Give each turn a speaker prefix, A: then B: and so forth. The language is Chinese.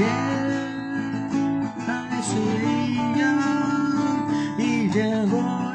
A: 天还是一样，一天过。